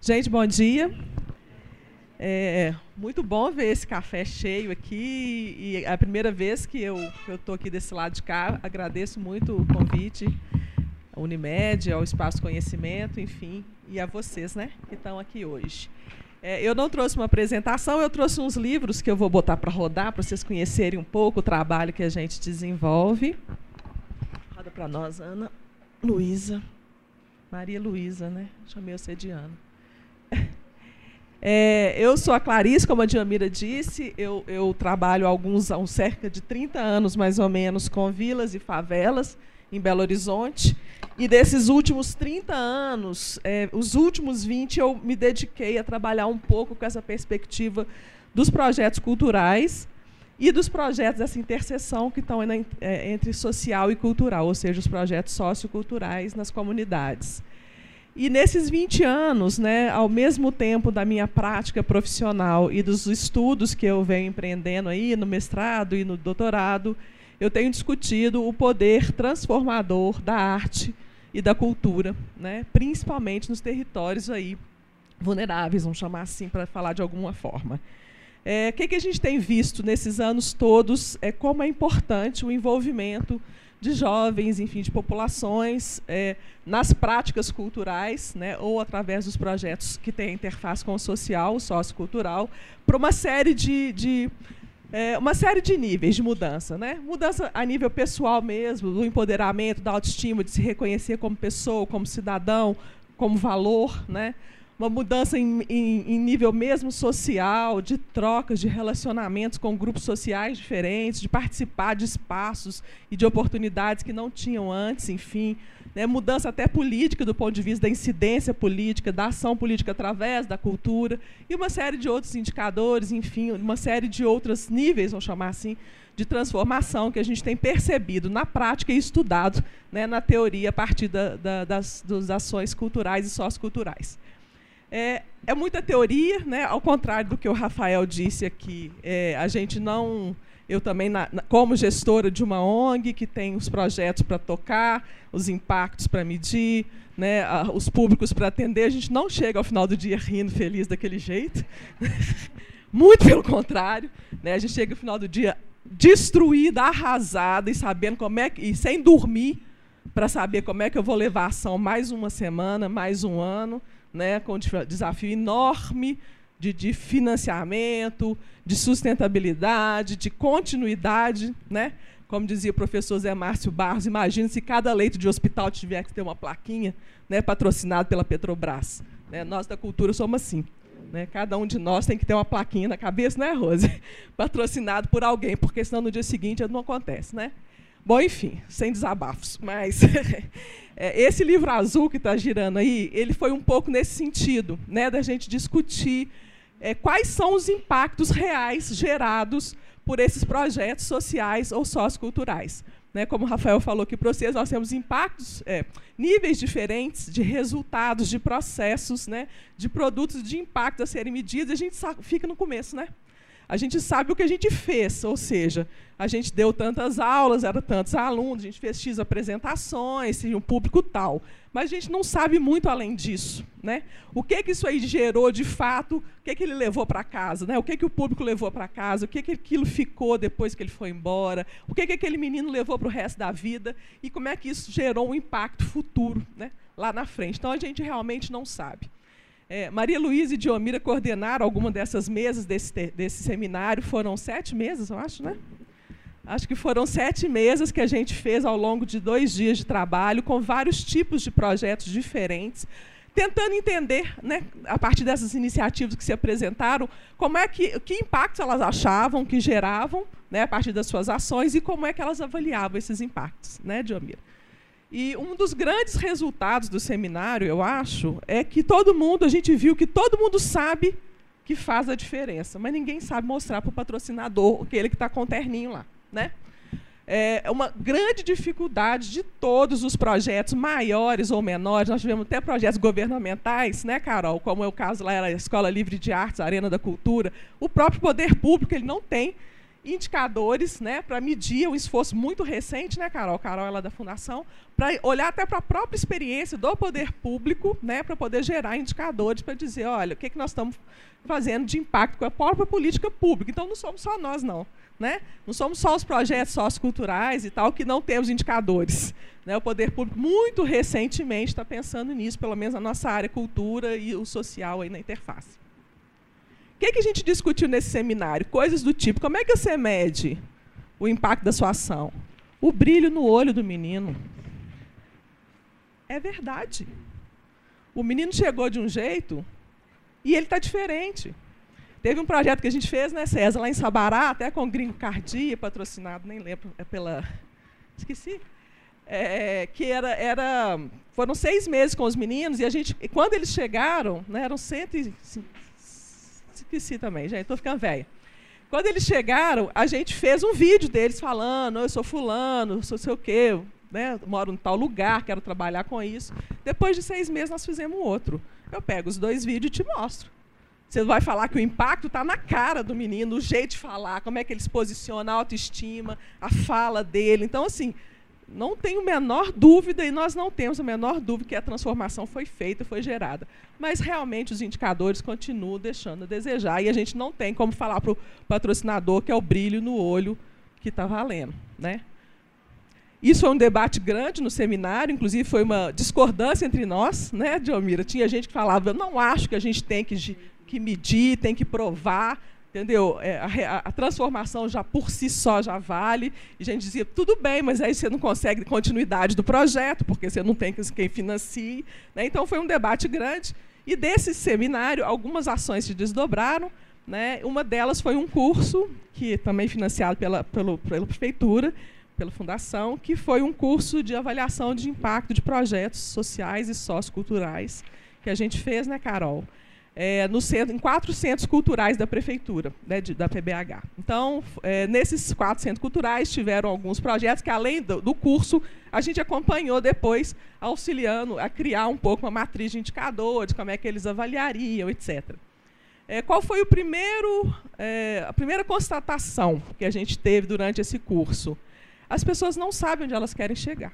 Gente, bom dia. É muito bom ver esse café cheio aqui. E é a primeira vez que eu estou aqui desse lado de cá. Agradeço muito o convite à Unimed, ao Espaço Conhecimento, enfim, e a vocês né, que estão aqui hoje. É, eu não trouxe uma apresentação, eu trouxe uns livros que eu vou botar para rodar, para vocês conhecerem um pouco o trabalho que a gente desenvolve. Roda para nós, Ana. Luísa. Maria Luísa, né? Chamei você de Ana. <laughs> É, eu sou a Clarice, como a Diamira disse, eu, eu trabalho há alguns, há cerca de 30 anos, mais ou menos, com vilas e favelas em Belo Horizonte. E desses últimos 30 anos, é, os últimos 20, eu me dediquei a trabalhar um pouco com essa perspectiva dos projetos culturais e dos projetos dessa interseção que estão é, entre social e cultural, ou seja, os projetos socioculturais nas comunidades. E nesses 20 anos, né, ao mesmo tempo da minha prática profissional e dos estudos que eu venho empreendendo aí no mestrado e no doutorado, eu tenho discutido o poder transformador da arte e da cultura, né? principalmente nos territórios aí vulneráveis, vamos chamar assim, para falar de alguma forma. É, o que, que, a gente tem visto nesses anos todos é como é importante o envolvimento de jovens, enfim, de populações é, nas práticas culturais, né, ou através dos projetos que têm interface com o social, o sociocultural, para uma série de, de é, uma série de níveis de mudança, né? Mudança a nível pessoal mesmo, do empoderamento, da autoestima, de se reconhecer como pessoa, como cidadão, como valor, né? Uma mudança em, em, em nível mesmo social, de trocas, de relacionamentos com grupos sociais diferentes, de participar de espaços e de oportunidades que não tinham antes, enfim né, mudança até política do ponto de vista da incidência política, da ação política através da cultura, e uma série de outros indicadores, enfim, uma série de outros níveis, vamos chamar assim, de transformação que a gente tem percebido na prática e estudado né, na teoria a partir da, da, das, das ações culturais e socioculturais. É, é muita teoria, né, ao contrário do que o Rafael disse aqui, é, a gente não eu também, na, como gestora de uma ONG, que tem os projetos para tocar, os impactos para medir, né, a, os públicos para atender, a gente não chega ao final do dia rindo, feliz daquele jeito. <laughs> Muito pelo contrário. Né, a gente chega ao final do dia destruída, arrasada e sabendo como é que, e sem dormir, para saber como é que eu vou levar a ação mais uma semana, mais um ano, né, com um desafio enorme de, de financiamento, de sustentabilidade, de continuidade, né? Como dizia o professor Zé Márcio Barros, imagine se cada leito de hospital tiver que ter uma plaquinha, né, patrocinado pela Petrobras. Né? Nós da cultura somos assim. Né? Cada um de nós tem que ter uma plaquinha na cabeça, né, Rose? <laughs> Patrocinado por alguém, porque senão no dia seguinte não acontece, né? Bom, enfim, sem desabafos, mas <laughs> é, esse livro azul que está girando aí, ele foi um pouco nesse sentido, né, da gente discutir é, quais são os impactos reais gerados por esses projetos sociais ou socioculturais. Né, como o Rafael falou aqui para vocês, nós temos impactos, é, níveis diferentes de resultados, de processos, né, de produtos de impacto a serem medidos, e a gente fica no começo, né? A gente sabe o que a gente fez, ou seja, a gente deu tantas aulas, eram tantos alunos, a gente fez X apresentações, um público tal. Mas a gente não sabe muito além disso. Né? O que, que isso aí gerou de fato, o que, que ele levou para casa, né? o que, que o público levou para casa, o que, que aquilo ficou depois que ele foi embora, o que, que aquele menino levou para o resto da vida e como é que isso gerou um impacto futuro né? lá na frente. Então a gente realmente não sabe. É, Maria Luísa e Diomira coordenaram alguma dessas mesas desse, desse seminário. Foram sete mesas, eu acho, né? Acho que foram sete mesas que a gente fez ao longo de dois dias de trabalho, com vários tipos de projetos diferentes, tentando entender, né, a partir dessas iniciativas que se apresentaram, como é que, que impactos elas achavam que geravam, né, a partir das suas ações, e como é que elas avaliavam esses impactos, né, Diomira? E um dos grandes resultados do seminário, eu acho, é que todo mundo, a gente viu que todo mundo sabe que faz a diferença, mas ninguém sabe mostrar para o patrocinador, aquele que está com o terninho lá. Né? É uma grande dificuldade de todos os projetos, maiores ou menores. Nós tivemos até projetos governamentais, né, Carol? Como é o caso lá, era a Escola Livre de Artes, a Arena da Cultura. O próprio poder público ele não tem indicadores né, para medir o esforço muito recente, né, Carol? Carol ela é da Fundação, para olhar até para a própria experiência do poder público, né, para poder gerar indicadores para dizer, olha, o que, que nós estamos fazendo de impacto com a própria política pública. Então não somos só nós, não. Né? Não somos só os projetos socioculturais e tal que não temos indicadores. Né? O poder público, muito recentemente, está pensando nisso, pelo menos na nossa área cultura e o social aí na interface que, que a gente discutiu nesse seminário? Coisas do tipo, como é que você mede o impacto da sua ação? O brilho no olho do menino. É verdade. O menino chegou de um jeito e ele está diferente. Teve um projeto que a gente fez, né, César, lá em Sabará, até com o Gringo Cardia, patrocinado, nem lembro, é pela. Esqueci. É, que era, era. Foram seis meses com os meninos, e a gente. Quando eles chegaram, né, eram 150, esqueci também, gente, estou ficando velha. Quando eles chegaram, a gente fez um vídeo deles falando, eu sou fulano, sou sei o quê, né, moro em tal lugar, quero trabalhar com isso. Depois de seis meses, nós fizemos outro. Eu pego os dois vídeos e te mostro. Você vai falar que o impacto está na cara do menino, o jeito de falar, como é que ele se posiciona, a autoestima, a fala dele. Então, assim, não tenho a menor dúvida, e nós não temos a menor dúvida que a transformação foi feita, foi gerada. Mas realmente os indicadores continuam deixando a desejar, e a gente não tem como falar para o patrocinador que é o brilho no olho que está valendo. Né? Isso foi um debate grande no seminário, inclusive foi uma discordância entre nós, né, Diomira? Tinha gente que falava, eu não acho que a gente tem que, que medir, tem que provar. Entendeu? É, a, a, transformação já por si só já vale. E a gente dizia, tudo bem, mas aí você não consegue continuidade do projeto, porque você não tem quem financie. Né? Então foi um debate grande. E desse seminário, algumas ações se desdobraram. Né? Uma delas foi um curso, que também financiado pela, pelo, pela prefeitura, pela fundação, que foi um curso de avaliação de impacto de projetos sociais e socioculturais que a gente fez, né, Carol? É, no centro, em quatro centros culturais da prefeitura, né, de, da PBH. Então, é, nesses quatro centros culturais tiveram alguns projetos que, além do, do, curso, a gente acompanhou depois, auxiliando a criar um pouco uma matriz de indicadores, como é que eles avaliariam, etc. É, qual foi o primeiro, é, a primeira constatação que a gente teve durante esse curso? As pessoas não sabem onde elas querem chegar.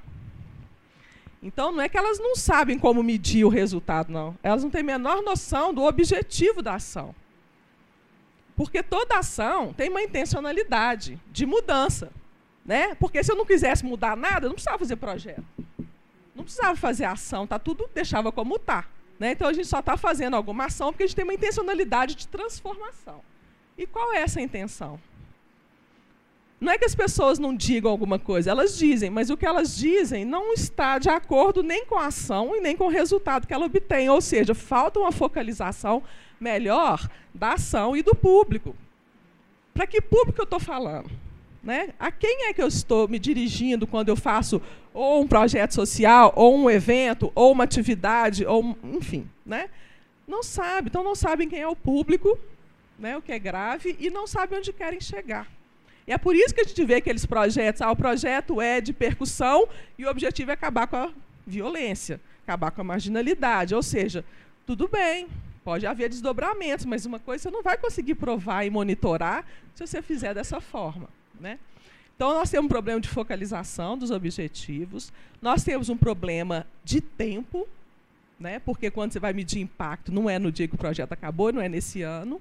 Então, não é que elas não sabem como medir o resultado, não. Elas não têm a menor noção do objetivo da ação. Porque toda ação tem uma intencionalidade de mudança. Né? Porque se eu não quisesse mudar nada, eu não precisava fazer projeto. Não precisava fazer ação, tá tudo deixava como está. Né? Então a gente só está fazendo alguma ação porque a gente tem uma intencionalidade de transformação. E qual é essa intenção? Não é que as pessoas não digam alguma coisa, elas dizem, mas o que elas dizem não está de acordo nem com a ação e nem com o resultado que ela obtém. Ou seja, falta uma focalização melhor da ação e do público. Para que público eu estou falando? Né? A quem é que eu estou me dirigindo quando eu faço ou um projeto social, ou um evento, ou uma atividade, ou enfim, né? Não sabe, então não sabem quem é o público, né, o que é grave, e não sabem onde querem chegar. E é por isso que a gente vê aqueles projetos, ah, o projeto é de percussão e o objetivo é acabar com a violência, acabar com a marginalidade, ou seja, tudo bem, pode haver desdobramentos, mas uma coisa você não vai conseguir provar e monitorar se você fizer dessa forma, né? Então, nós temos um problema de focalização dos objetivos, nós temos um problema de tempo, né? porque quando você vai medir impacto, não é no dia que o projeto acabou, não é nesse ano,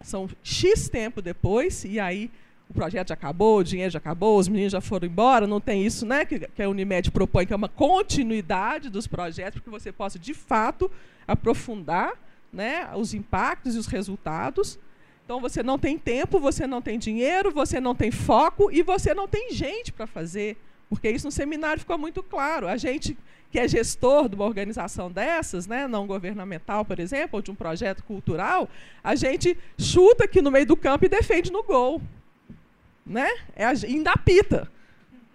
são X tempo depois, e aí o projeto já acabou, o dinheiro já acabou, os meninos já foram embora, não tem isso né, que, que a Unimed propõe, que é uma continuidade dos projetos, para que você possa, de fato, aprofundar né, os impactos e os resultados. Então você não tem tempo, você não tem dinheiro, você não tem foco e você não tem gente para fazer. Porque isso no seminário ficou muito claro. A gente que é gestor de uma organização dessas, né, não governamental, por exemplo, ou de um projeto cultural, a gente chuta aqui no meio do campo e defende no gol. Né? É a, ainda apita.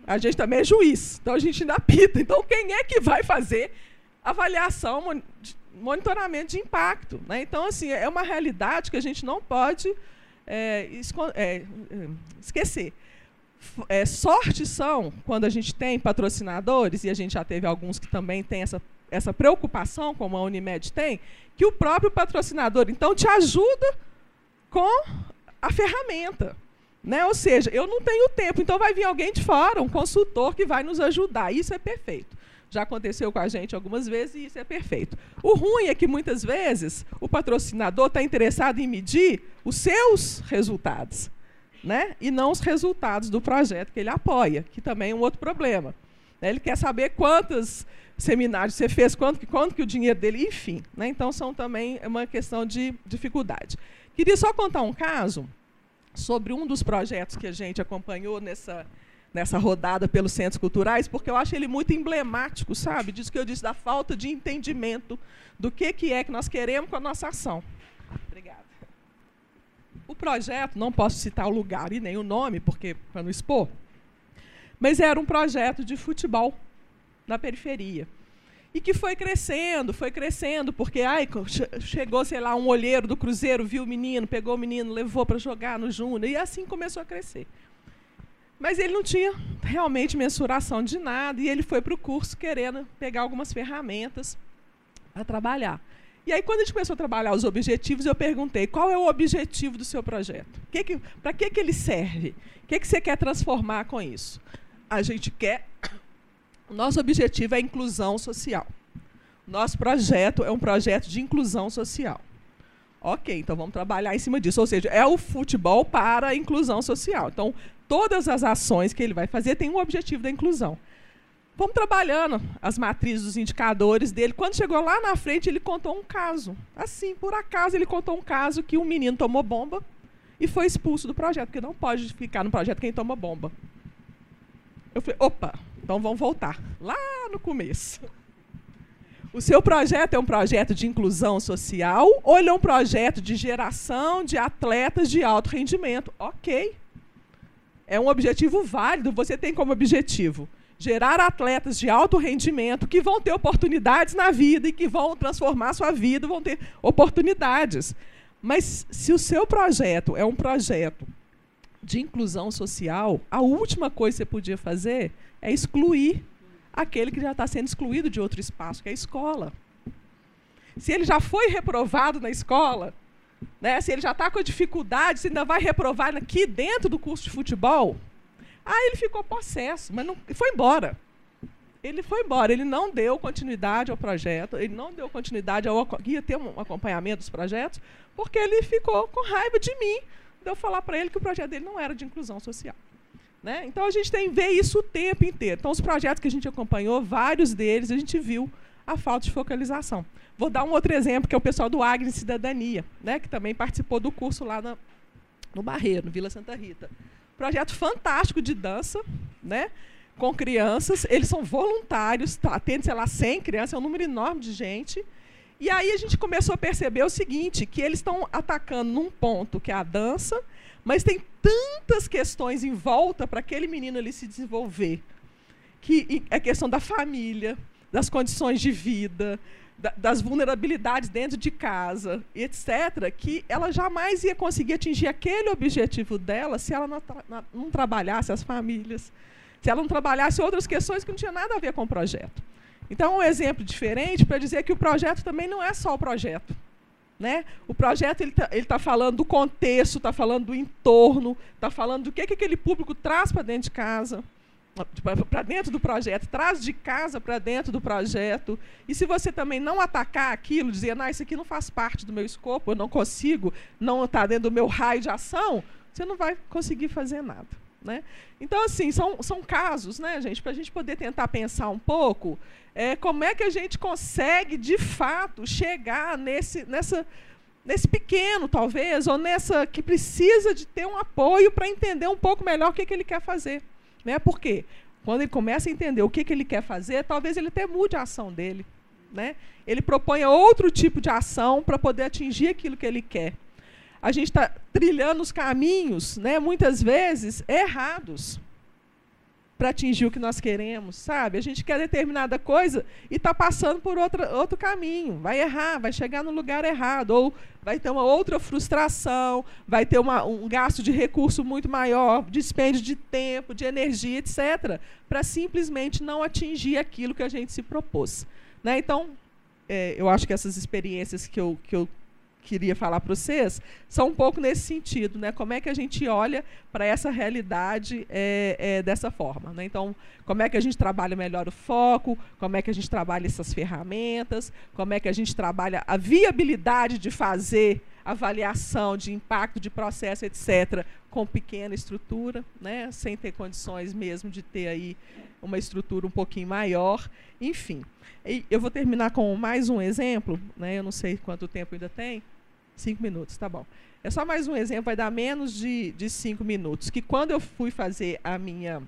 A gente também é juiz, então a gente ainda apita. Então quem é que vai fazer avaliação monitoramento de impacto. Né? Então, assim, é uma realidade que a gente não pode é, é, esquecer. É, sorte são quando a gente tem patrocinadores, e a gente já teve alguns que também têm essa, essa preocupação, como a Unimed tem, que o próprio patrocinador, então, te ajuda com a ferramenta. Né? Ou seja, eu não tenho tempo, então vai vir alguém de fora, um consultor que vai nos ajudar. Isso é perfeito. Já aconteceu com a gente algumas vezes e isso é perfeito. O ruim é que muitas vezes o patrocinador está interessado em medir os seus resultados, né? E não os resultados do projeto que ele apoia, que também é um outro problema. Né? Ele quer saber quantos seminários você fez, quanto, quanto que o dinheiro dele, enfim. Né? Então são também uma questão de dificuldade. Queria só contar um caso sobre um dos projetos que a gente acompanhou nessa nessa rodada pelos centros culturais, porque eu acho ele muito emblemático, sabe? Disso que eu disse, da falta de entendimento do que, que é que nós queremos com a nossa ação. Obrigada. O projeto, não posso citar o lugar e nem o nome, porque para não expor, mas era um projeto de futebol na periferia. E que foi crescendo, foi crescendo, porque ai, chegou, sei lá, um olheiro do Cruzeiro, viu o menino, pegou o menino, levou para jogar no Júnior, e assim começou a crescer. Mas ele não tinha realmente mensuração de nada e ele foi para o curso querendo pegar algumas ferramentas para trabalhar. E aí, quando a gente começou a trabalhar os objetivos, eu perguntei qual é o objetivo do seu projeto? Que que, para que, que ele serve? O que, que você quer transformar com isso? A gente quer. O nosso objetivo é a inclusão social. Nosso projeto é um projeto de inclusão social. Ok, então vamos trabalhar em cima disso. Ou seja, é o futebol para a inclusão social. Então, todas as ações que ele vai fazer têm um objetivo da inclusão. Vamos trabalhando as matrizes dos indicadores dele. Quando chegou lá na frente, ele contou um caso. Assim, por acaso, ele contou um caso que um menino tomou bomba e foi expulso do projeto, porque não pode ficar no projeto quem toma bomba. Eu falei, opa, então vamos voltar. Lá no começo. O seu projeto é um projeto de inclusão social ou ele é um projeto de geração de atletas de alto rendimento? Ok. É um objetivo válido, você tem como objetivo gerar atletas de alto rendimento que vão ter oportunidades na vida e que vão transformar sua vida, vão ter oportunidades. Mas se o seu projeto é um projeto de inclusão social, a última coisa que você podia fazer é excluir aquele que já está sendo excluído de outro espaço, que é a escola. Se ele já foi reprovado na escola, né? Se ele já está com dificuldade, se ainda vai reprovar aqui dentro do curso de futebol. Aí ele ficou possesso, mas não, foi embora. Ele foi embora, ele não deu continuidade ao projeto, ele não deu continuidade ao ia ter um acompanhamento dos projetos, porque ele ficou com raiva de mim, de eu falar para ele que o projeto dele não era de inclusão social. Né? Então a gente tem ver isso o tempo inteiro. Então os projetos que a gente acompanhou, vários deles a gente viu a falta de focalização. Vou dar um outro exemplo que é o pessoal do Agri Cidadania, né, que também participou do curso lá na, no Barreiro, no Vila Santa Rita. Projeto fantástico de dança, né? Com crianças, eles são voluntários, tá, atende, sei lá, 100 crianças, é um número enorme de gente. E aí a gente começou a perceber o seguinte, que eles estão atacando num ponto que é a dança, mas tem tantas questões em volta para aquele menino ali se desenvolver. Que é questão da família, das condições de vida, da, das vulnerabilidades dentro de casa, etc., que ela jamais ia conseguir atingir aquele objetivo dela se ela não, não trabalhasse as famílias, se ela não trabalhasse outras questões que não tinham nada a ver com o projeto. Então, um exemplo diferente para dizer que o projeto também não é só o projeto. Né? O projeto ele está tá falando do contexto, está falando do entorno, está falando do que, que aquele público traz para dentro de casa, para dentro do projeto, traz de casa para dentro do projeto. E se você também não atacar aquilo, dizer, não, isso aqui não faz parte do meu escopo, eu não consigo, não está dentro do meu raio de ação, você não vai conseguir fazer nada. Né? Então, assim, são, são casos, né, gente, para a gente poder tentar pensar um pouco é, como é que a gente consegue, de fato, chegar nesse, nessa, nesse pequeno, talvez, ou nessa que precisa de ter um apoio para entender um pouco melhor o que, que ele quer fazer. Né? Por quê? Quando ele começa a entender o que, que ele quer fazer, talvez ele até mude a ação dele. Né? Ele propõe outro tipo de ação para poder atingir aquilo que ele quer a gente está trilhando os caminhos, né, muitas vezes, errados para atingir o que nós queremos, sabe? A gente quer determinada coisa e está passando por outra, outro caminho. Vai errar, vai chegar no lugar errado, ou vai ter uma outra frustração, vai ter uma, um gasto de recurso muito maior, dispêndio de tempo, de energia, etc., para simplesmente não atingir aquilo que a gente se propôs. Né? Então, é, eu acho que essas experiências que eu, que eu queria falar para vocês são um pouco nesse sentido, né? Como é que a gente olha para essa realidade é, é, dessa forma, né? Então, como é que a gente trabalha melhor o foco, como é que a gente trabalha essas ferramentas, como é que a gente trabalha a viabilidade de fazer avaliação de impacto de processo, etc., com pequena estrutura, né? Sem ter condições mesmo de ter aí uma estrutura um pouquinho maior, enfim. E eu vou terminar com mais um exemplo, né? Eu não sei quanto tempo ainda tem. Cinco minutos, tá bom. É só mais um exemplo, vai dar menos de, de cinco minutos. Que quando eu fui fazer a minha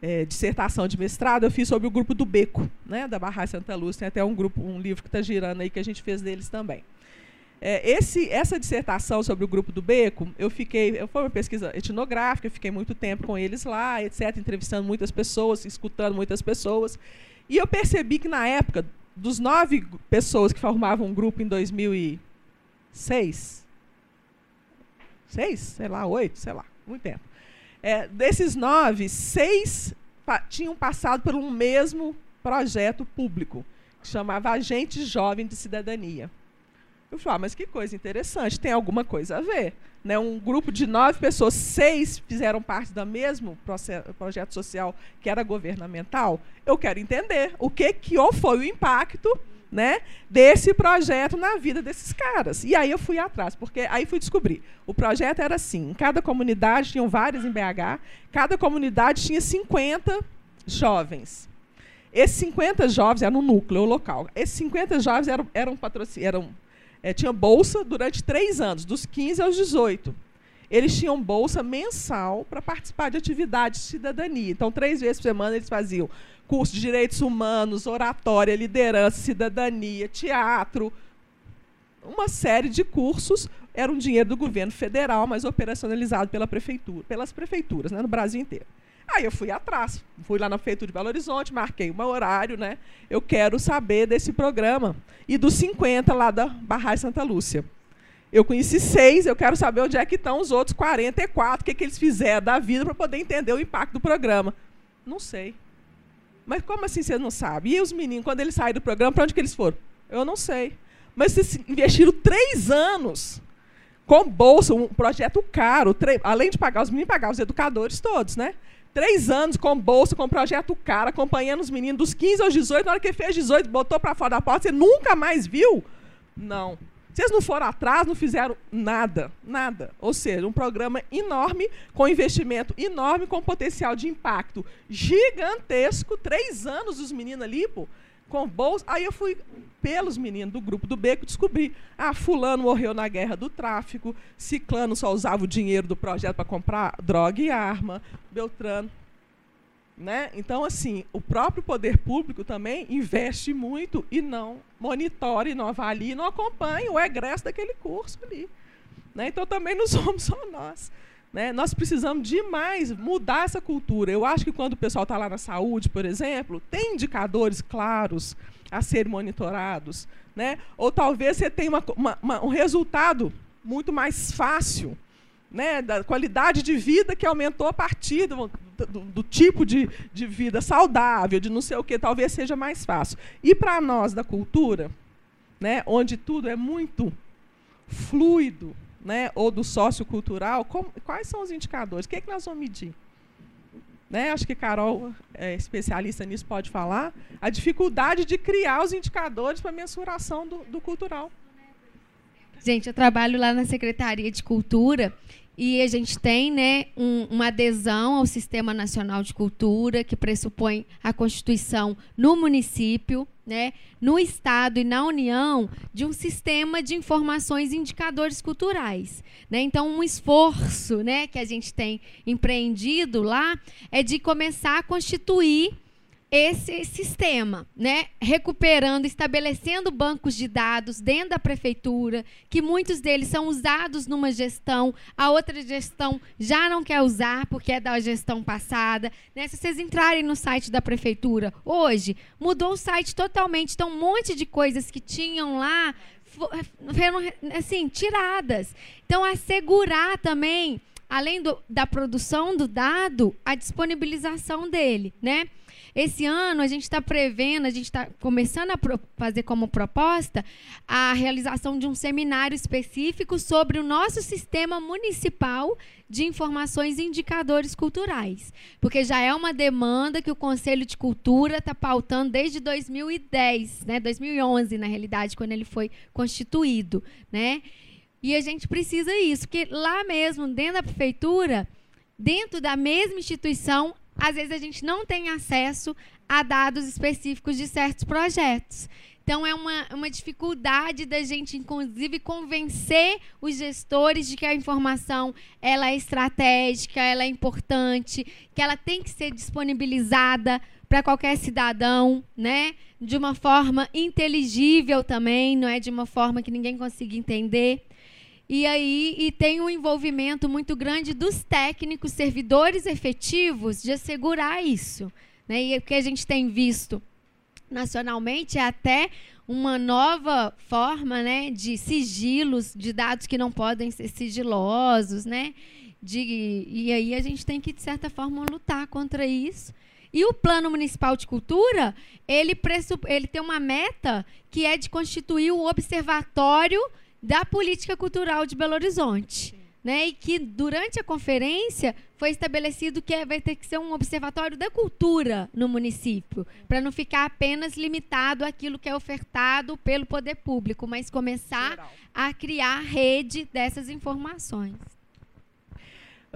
é, dissertação de mestrado, eu fiz sobre o grupo do Beco, né, da Barra Santa Luz. Tem até um grupo, um livro que está girando aí que a gente fez deles também. É, esse, essa dissertação sobre o grupo do Beco, eu fiquei, foi uma pesquisa etnográfica, fiquei muito tempo com eles lá, etc., entrevistando muitas pessoas, escutando muitas pessoas, e eu percebi que na época dos nove pessoas que formavam um grupo em 2006, seis, sei lá, oito, sei lá, muito tempo. É, desses nove, seis pa tinham passado por um mesmo projeto público, que chamava Agente Jovem de Cidadania. Eu falei, ah, mas que coisa interessante, tem alguma coisa a ver. Né? Um grupo de nove pessoas, seis fizeram parte do mesmo projeto social que era governamental. Eu quero entender o que, que foi o impacto né, desse projeto na vida desses caras. E aí eu fui atrás, porque aí fui descobrir. O projeto era assim: em cada comunidade, tinham várias em BH, cada comunidade tinha 50 jovens. Esses 50 jovens eram no núcleo local. Esses 50 jovens eram, eram, eram é, tinha bolsa durante três anos, dos 15 aos 18. Eles tinham bolsa mensal para participar de atividades de cidadania. Então, três vezes por semana eles faziam curso de direitos humanos, oratória, liderança, cidadania, teatro, uma série de cursos. Era um dinheiro do governo federal, mas operacionalizado pela prefeitura, pelas prefeituras né, no Brasil inteiro. Aí eu fui atrás, fui lá na Prefeitura de Belo Horizonte, marquei um horário, né? Eu quero saber desse programa. E dos 50 lá da Barragem Santa Lúcia. Eu conheci seis, eu quero saber onde é que estão os outros 44, o que, que eles fizeram da vida para poder entender o impacto do programa. Não sei. Mas como assim você não sabe? E os meninos, quando eles saíram do programa, para onde que eles foram? Eu não sei. Mas vocês investiram três anos com bolsa, um projeto caro, além de pagar os meninos, pagar os educadores todos, né? Três anos com bolsa, com projeto cara, acompanhando os meninos dos 15 aos 18. Na hora que fez 18, botou para fora da porta, você nunca mais viu? Não. Vocês não foram atrás, não fizeram nada, nada. Ou seja, um programa enorme, com investimento enorme, com potencial de impacto gigantesco. Três anos os meninos ali, pô, com bolsa. Aí eu fui pelos meninos do grupo do Beco descobri. Ah, fulano morreu na guerra do tráfico, Ciclano só usava o dinheiro do projeto para comprar droga e arma, Beltrano né? Então, assim, o próprio poder público também investe muito e não monitora, e não avalia, e não acompanha o egresso daquele curso ali. Né? Então, também não <laughs> somos só nós. Né? Nós precisamos demais mudar essa cultura. Eu acho que quando o pessoal está lá na saúde, por exemplo, tem indicadores claros a serem monitorados. Né? Ou talvez você tenha uma, uma, uma, um resultado muito mais fácil né, da qualidade de vida que aumentou a partir do, do, do, tipo de, de vida saudável, de não sei o que, talvez seja mais fácil. E para nós da cultura, né, onde tudo é muito fluido, né, ou do sociocultural, como, quais são os indicadores? O que, é que nós vamos medir? Né, acho que Carol, é especialista nisso, pode falar. A dificuldade de criar os indicadores para mensuração do, do cultural. Gente, eu trabalho lá na Secretaria de Cultura e a gente tem né, um, uma adesão ao Sistema Nacional de Cultura, que pressupõe a constituição no município, né, no Estado e na União, de um sistema de informações e indicadores culturais. Né? Então, um esforço né, que a gente tem empreendido lá é de começar a constituir esse sistema, né? recuperando, estabelecendo bancos de dados dentro da prefeitura, que muitos deles são usados numa gestão, a outra gestão já não quer usar porque é da gestão passada. Né? Se vocês entrarem no site da prefeitura hoje, mudou o site totalmente, então um monte de coisas que tinham lá foram assim tiradas. Então assegurar também, além do, da produção do dado, a disponibilização dele, né? Esse ano a gente está prevendo, a gente está começando a fazer como proposta a realização de um seminário específico sobre o nosso sistema municipal de informações e indicadores culturais. Porque já é uma demanda que o Conselho de Cultura está pautando desde 2010, né? 2011, na realidade, quando ele foi constituído. Né? E a gente precisa isso, porque lá mesmo, dentro da prefeitura, dentro da mesma instituição, às vezes a gente não tem acesso a dados específicos de certos projetos. Então, é uma, uma dificuldade da gente, inclusive, convencer os gestores de que a informação ela é estratégica, ela é importante, que ela tem que ser disponibilizada para qualquer cidadão, né? de uma forma inteligível também, não é de uma forma que ninguém consiga entender. E aí e tem um envolvimento muito grande dos técnicos, servidores efetivos, de assegurar isso. Né? E o que a gente tem visto nacionalmente é até uma nova forma né, de sigilos, de dados que não podem ser sigilosos. Né? De, e aí a gente tem que, de certa forma, lutar contra isso. E o Plano Municipal de Cultura, ele, ele tem uma meta que é de constituir um observatório da política cultural de Belo Horizonte. Né, e que durante a conferência foi estabelecido que vai ter que ser um observatório da cultura no município, para não ficar apenas limitado àquilo que é ofertado pelo poder público, mas começar Geral. a criar rede dessas informações.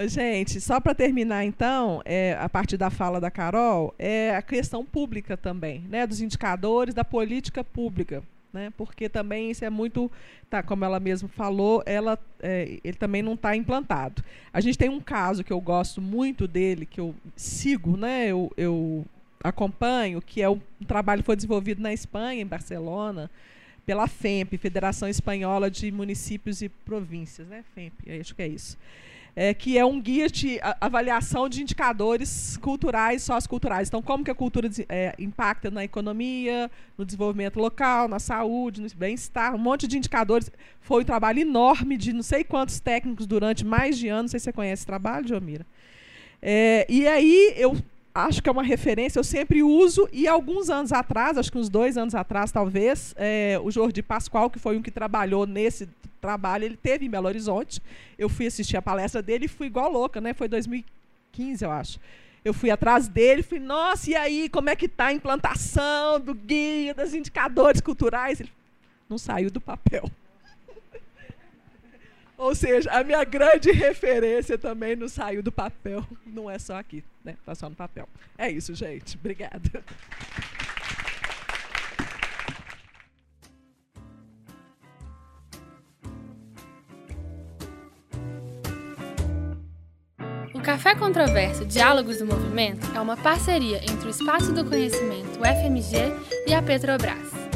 Gente, só para terminar então, é, a partir da fala da Carol, é a questão pública também, né, dos indicadores da política pública né? Porque também isso é muito, tá, como ela mesma falou, ela, é, ele também não está implantado. A gente tem um caso que eu gosto muito dele, que eu sigo, né? Eu, eu acompanho, que é um trabalho que foi desenvolvido na Espanha, em Barcelona, pela FEMP, Federação Espanhola de Municípios e Províncias, né? FEMP, acho que é isso é, que é um guia de avaliação de indicadores culturais, socioculturais. Então, como que a cultura é, impacta na economia, no desenvolvimento local, na saúde, no bem-estar, um monte de indicadores. Foi um trabalho enorme de não sei quantos técnicos durante mais de anos. Não sei se você conhece esse trabalho, Jomira. É, e aí eu acho que é uma referência, eu sempre uso, e alguns anos atrás, acho que uns dois anos atrás, talvez, é, o Jordi Pascoal, que foi um que trabalhou nesse trabalho, ele teve em Belo Horizonte. Eu fui assistir a palestra dele e fui igual louca, né? Foi 2015, eu acho. Eu fui atrás dele, fui, nossa, e aí, como é que está a implantação do guia, dos indicadores culturais? Ele não saiu do papel. <laughs> Ou seja, a minha grande referência também não saiu do papel. Não é só aqui, né? Tá só no papel. É isso, gente. Obrigada. O Café Controverso Diálogos do Movimento é uma parceria entre o Espaço do Conhecimento, o FMG, e a Petrobras.